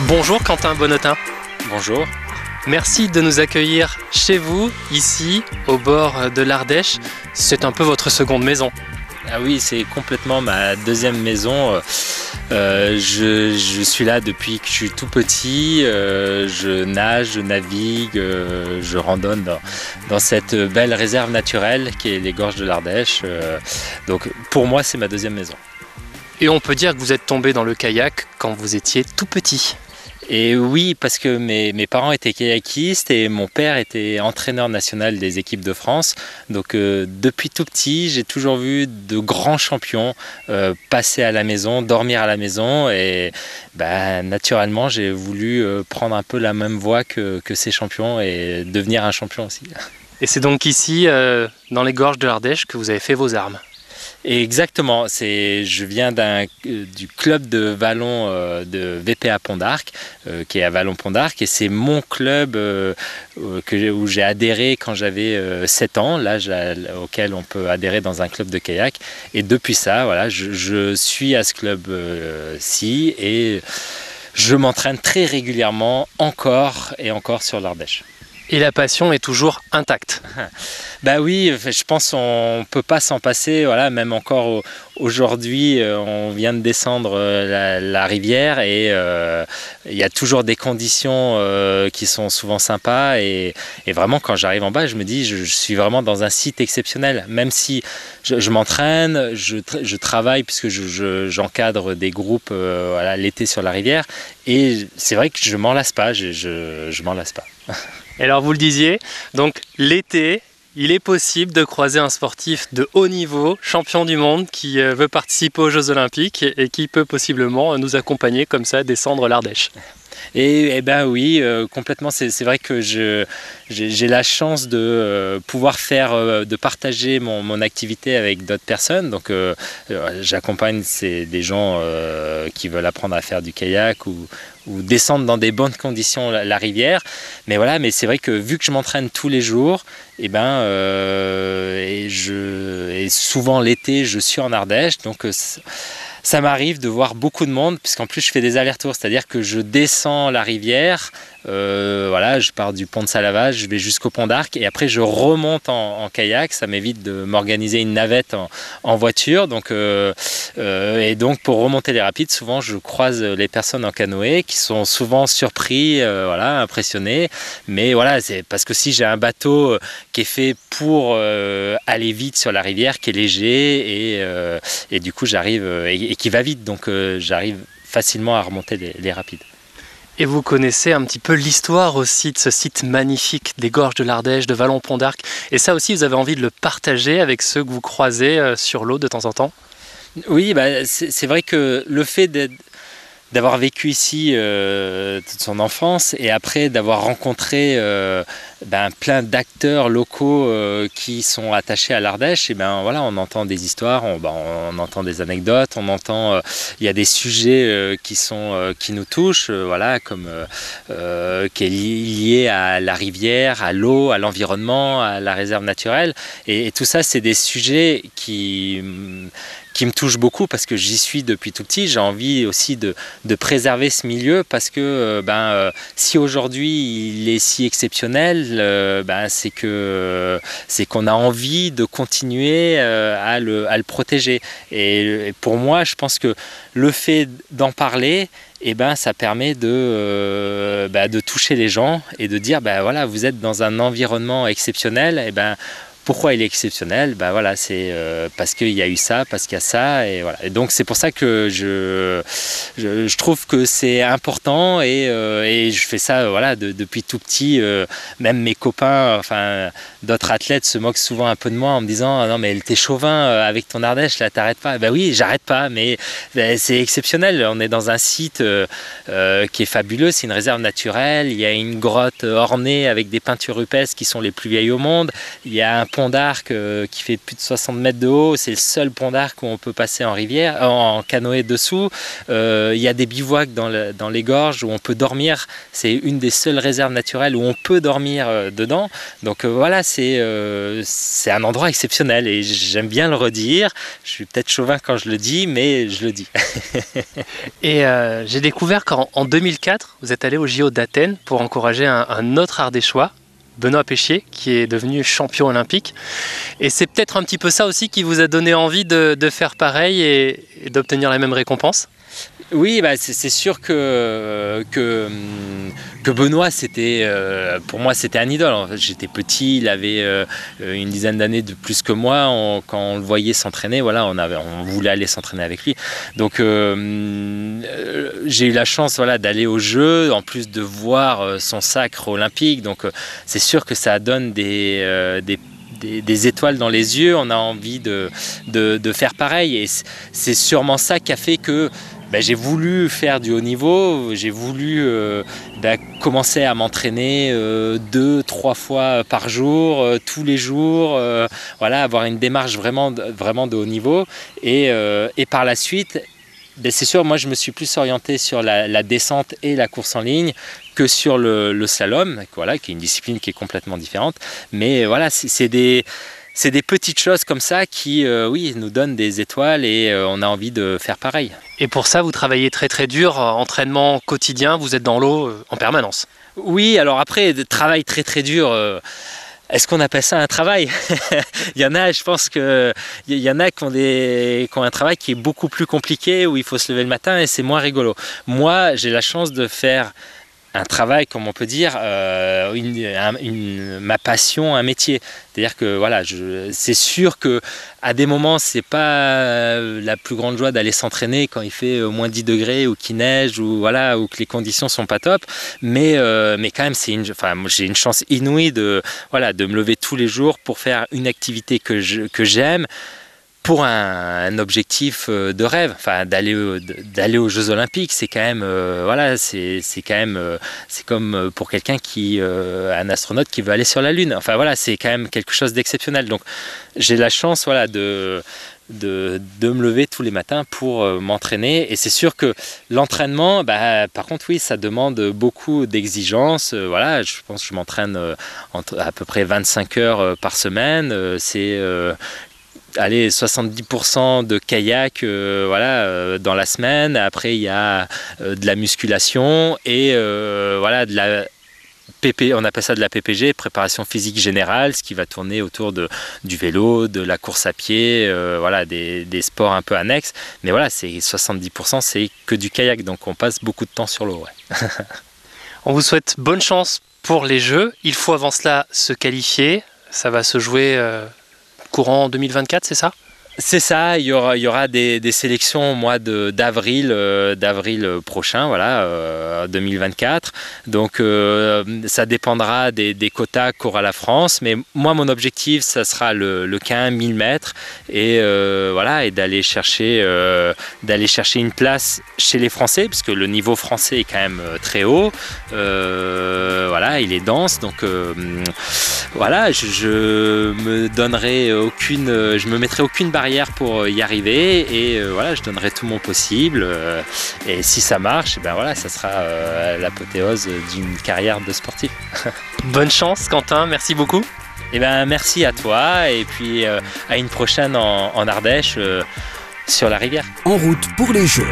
Bonjour Quentin Bonnetin. Bonjour. Merci de nous accueillir chez vous, ici, au bord de l'Ardèche. C'est un peu votre seconde maison. Ah oui, c'est complètement ma deuxième maison. Euh, je, suis là depuis que je suis tout petit. Euh, je nage, je navigue, euh, je randonne dans, cette belle réserve naturelle qui est les gorges de l'Ardèche. donc pour moi, c'est ma deuxième maison. Et on peut dire que vous êtes tombé dans le kayak quand vous étiez tout petit. Et oui, parce que mes, parents étaient kayakistes et mon père était entraîneur national des équipes de France. Donc euh, depuis tout petit, j'ai toujours vu de grands champions euh, passer à la maison, dormir à la maison. Et bah, naturellement, j'ai voulu euh, prendre un peu la même voie que, que, ces champions et devenir un champion aussi. Et c'est donc ici, dans les gorges de l'Ardèche, que vous avez fait vos armes exactement, c'est, je viens d'un, euh, du club de vallon euh, de VPA Pont d'Arc, euh, qui est à Vallon Pont d'Arc, et c'est mon club que où j'ai adhéré quand j'avais 7 ans, l'âge auquel on peut adhérer dans un club de kayak. Et depuis ça, voilà, je, je suis à ce club-ci et je m'entraîne très régulièrement encore et encore sur l'Ardèche. Et la passion est toujours intacte. Bah oui, je pense ne peut pas s'en passer. Voilà, même encore aujourd'hui, euh, on vient de descendre euh, la, rivière et euh, il y a toujours des conditions qui sont souvent sympas. Et, vraiment, quand j'arrive en bas, je me dis, je, suis vraiment dans un site exceptionnel. Même si je, m'entraîne, je, travaille puisque j'encadre des groupes l'été sur la rivière. Et c'est vrai que je m'en lasse pas. Je, je m'en lasse pas. Et alors vous le disiez, donc l'été, il est possible de croiser un sportif de haut niveau, champion du monde, qui euh, veut participer aux Jeux Olympiques et qui peut possiblement nous accompagner comme ça, descendre l'Ardèche. Et, eh ben oui, euh, complètement. C'est vrai que j'ai la chance de euh, pouvoir faire, euh, de partager mon, activité avec d'autres personnes. Donc j'accompagne des gens qui veulent apprendre à faire du kayak ou, descendre dans des bonnes conditions la, rivière. Mais voilà, mais c'est vrai que vu que je m'entraîne tous les jours, et eh ben, et, je, et souvent l'été, je suis en Ardèche. Donc ça m'arrive de voir beaucoup de monde, puisqu'en plus je fais des allers-retours, c'est-à-dire que je descends la rivière, euh, voilà, je pars du pont de Salavage, je vais jusqu'au pont d'Arc et après je remonte en, kayak. Ça m'évite de m'organiser une navette en, voiture. Donc, euh, euh, et donc pour remonter les rapides, souvent je croise les personnes en canoë qui sont souvent surpris, voilà, impressionnés. Mais voilà, c'est parce que si j'ai un bateau qui est fait pour aller vite sur la rivière, qui est léger et, et du coup j'arrive et, qui va vite, donc j'arrive facilement à remonter les rapides. Et vous connaissez un petit peu l'histoire aussi de ce site magnifique des gorges de l'Ardèche, de Vallon-Pont d'Arc. Et ça aussi, vous avez envie de le partager avec ceux que vous croisez euh, sur l'eau de temps en temps? Oui, bah, c'est vrai que le fait d'être d'avoir vécu ici euh, toute son enfance et après d'avoir rencontré euh, ben, plein d'acteurs locaux euh, qui sont attachés à l'Ardèche, et ben voilà, on entend des histoires, on, ben, on entend des anecdotes, on entend, il y a des sujets qui sont qui nous touchent, voilà, comme qui est lié à la rivière, à l'eau, à l'environnement, à la réserve naturelle, et tout ça, c'est des sujets qui qui me touche beaucoup parce que j'y suis depuis tout petit. J'ai envie aussi de, de, préserver ce milieu parce que euh, ben, euh, si aujourd'hui il est si exceptionnel, euh, ben, c'est que c'est qu'on a envie de continuer à le, à, le, protéger. Et, pour moi, je pense que le fait d'en parler, eh ben, ça permet de, ben, de toucher les gens et de dire ben, voilà, vous êtes dans un environnement exceptionnel, et eh ben, pourquoi il est exceptionnel? Ben voilà, c'est euh, parce qu'il y a eu ça, parce qu'il y a ça, et voilà. Et donc c'est pour ça que je, je, trouve que c'est important et, euh, je fais ça voilà depuis tout petit. Euh, même mes copains, enfin d'autres athlètes se moquent souvent un peu de moi en me disant ah non mais t'es chauvin avec ton Ardèche là, t'arrêtes pas. Ben oui, j'arrête pas, mais ben, c'est exceptionnel. On est dans un site qui est fabuleux, c'est une réserve naturelle. Il y a une grotte ornée avec des peintures rupestres qui sont les plus vieilles au monde. Il y a un pont d'arc euh, qui fait plus de 60 mètres de haut. C'est le seul pont d'arc où on peut passer en rivière, en canoë dessous. Euh, il y a des bivouacs dans, les gorges où on peut dormir. C'est une des seules réserves naturelles où on peut dormir dedans. Donc voilà, c'est c'est un endroit exceptionnel et j'aime bien le redire. Je suis peut-être chauvin quand je le dis, mais je le dis. et j'ai découvert qu'en 2004, vous êtes allé au JO d'Athènes pour encourager un, un autre Ardéchois, Benoît Péchier, qui est devenu champion olympique. Et c'est peut-être un petit peu ça aussi qui vous a donné envie de, faire pareil et d'obtenir la même récompense? Oui, bah, c'est sûr que, que, que Benoît, c'était euh, pour moi, c'était un idole. J'étais petit, il avait euh, une dizaine d'années de plus que moi. quand on le voyait s'entraîner, voilà, on, on voulait aller s'entraîner avec lui. Donc, euh, j'ai eu la chance voilà, d'aller au jeu, en plus de voir son sacre olympique. Donc, c'est sûr que ça donne des, des étoiles dans les yeux, on a envie de, de, de faire pareil. Et c'est sûrement ça qui a fait que ben, j'ai voulu faire du haut niveau, j'ai voulu euh, ben, commencer à m'entraîner euh, deux, trois fois par jour, euh, tous les jours, voilà, avoir une démarche vraiment, vraiment de haut niveau. Et, par la suite, ben, c'est sûr, moi je me suis plus orienté sur la, descente et la course en ligne que sur le, le slalom, voilà, qui est une discipline qui est complètement différente. Mais voilà, c'est des c'est des petites choses comme ça qui, euh, oui, nous donnent des étoiles et euh, on a envie de faire pareil. Et pour ça, vous travaillez très très dur, euh, entraînement quotidien, vous êtes dans l'eau en permanence. Oui, alors après, travail très très dur. est-ce qu'on appelle ça un travail? Il y en a, je pense que il y en a qui ont, des, qui ont un travail qui est beaucoup plus compliqué où il faut se lever le matin et c'est moins rigolo. Moi, j'ai la chance de faire un travail, comme on peut dire, euh, ma passion, un métier. C'est-à-dire que voilà, c'est sûr que à des moments, c'est pas euh, la plus grande joie d'aller s'entraîner quand il fait moins 10 degrés ou qu'il neige ou voilà ou que les conditions sont pas top. Mais euh, mais quand même, c'est une, enfin, j'ai une chance inouïe de voilà de me lever tous les jours pour faire une activité que que j'aime pour un, objectif euh, de rêve, enfin d'aller d'aller aux Jeux Olympiques, c'est quand même euh, voilà, c'est quand même euh, c'est comme pour quelqu'un qui un astronaute qui veut aller sur la lune. Enfin voilà, c'est quand même quelque chose d'exceptionnel. Donc j'ai la chance voilà de de, de, me lever tous les matins pour m'entraîner. Et c'est sûr que l'entraînement, bah, par contre, oui, ça demande beaucoup d'exigences. voilà, je pense que je m'entraîne à peu près 25 heures par semaine. c'est allez, 70% de kayak euh, voilà, euh, dans la semaine. Après, il y a euh, de la musculation et voilà, de la PP, on appelle ça de la PPG, préparation physique générale, ce qui va tourner autour de, du vélo, de la course à pied, voilà, des, des, sports un peu annexes. Mais voilà, c'est 70%, c'est que du kayak, donc on passe beaucoup de temps sur l'eau. on vous souhaite bonne chance pour les Jeux. Il faut avant cela se qualifier. Ça va se jouer courant 2024, c'est ça? C'est ça, il y aura, des, sélections au mois d'avril euh, d'avril prochain, voilà, 2024. Euh, Donc euh, ça dépendra des, quotas qu'aura la France. Mais moi, mon objectif, ça sera le, le 15 1000 mètres et voilà, et d'aller chercher, chercher une place chez les Français, puisque le niveau français est quand même très haut. voilà, il est dense. Donc voilà, je, je, me donnerai aucune, je me mettrai aucune barrière pour euh, y arriver et euh, voilà, je donnerai tout mon possible. Euh, et si ça marche, ben voilà, ça sera l'apothéose d'une carrière de sportif. Bonne chance, Quentin. Merci beaucoup. Et eh ben merci à toi et puis à une prochaine en Ardèche sur la rivière. En route pour les Jeux.